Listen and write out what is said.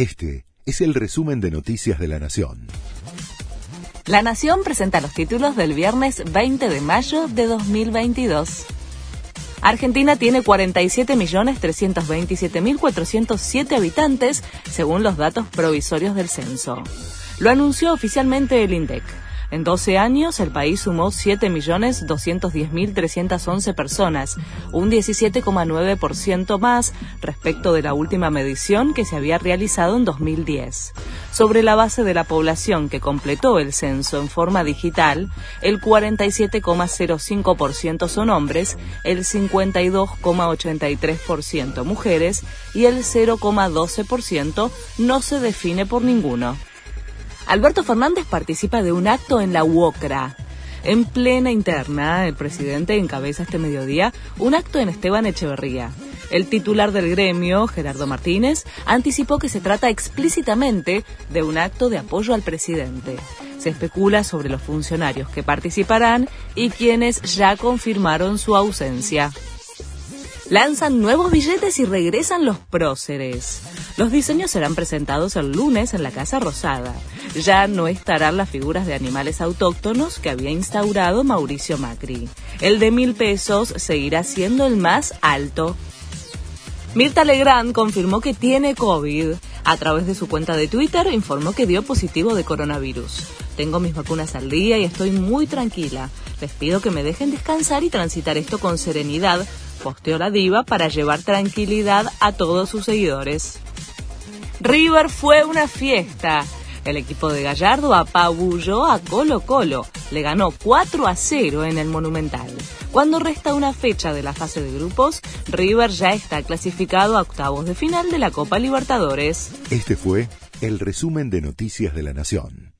Este es el resumen de Noticias de la Nación. La Nación presenta los títulos del viernes 20 de mayo de 2022. Argentina tiene 47.327.407 habitantes, según los datos provisorios del censo. Lo anunció oficialmente el INDEC. En 12 años, el país sumó 7.210.311 personas, un 17,9% más respecto de la última medición que se había realizado en 2010. Sobre la base de la población que completó el censo en forma digital, el 47,05% son hombres, el 52,83% mujeres y el 0,12% no se define por ninguno. Alberto Fernández participa de un acto en la UOCRA. En plena interna, el presidente encabeza este mediodía un acto en Esteban Echeverría. El titular del gremio, Gerardo Martínez, anticipó que se trata explícitamente de un acto de apoyo al presidente. Se especula sobre los funcionarios que participarán y quienes ya confirmaron su ausencia. Lanzan nuevos billetes y regresan los próceres. Los diseños serán presentados el lunes en la Casa Rosada. Ya no estarán las figuras de animales autóctonos que había instaurado Mauricio Macri. El de mil pesos seguirá siendo el más alto. Mirta Legrand confirmó que tiene COVID. A través de su cuenta de Twitter informó que dio positivo de coronavirus. Tengo mis vacunas al día y estoy muy tranquila. Les pido que me dejen descansar y transitar esto con serenidad posteó la diva para llevar tranquilidad a todos sus seguidores. River fue una fiesta. El equipo de Gallardo apabulló a Colo Colo. Le ganó 4 a 0 en el Monumental. Cuando resta una fecha de la fase de grupos, River ya está clasificado a octavos de final de la Copa Libertadores. Este fue el resumen de Noticias de la Nación.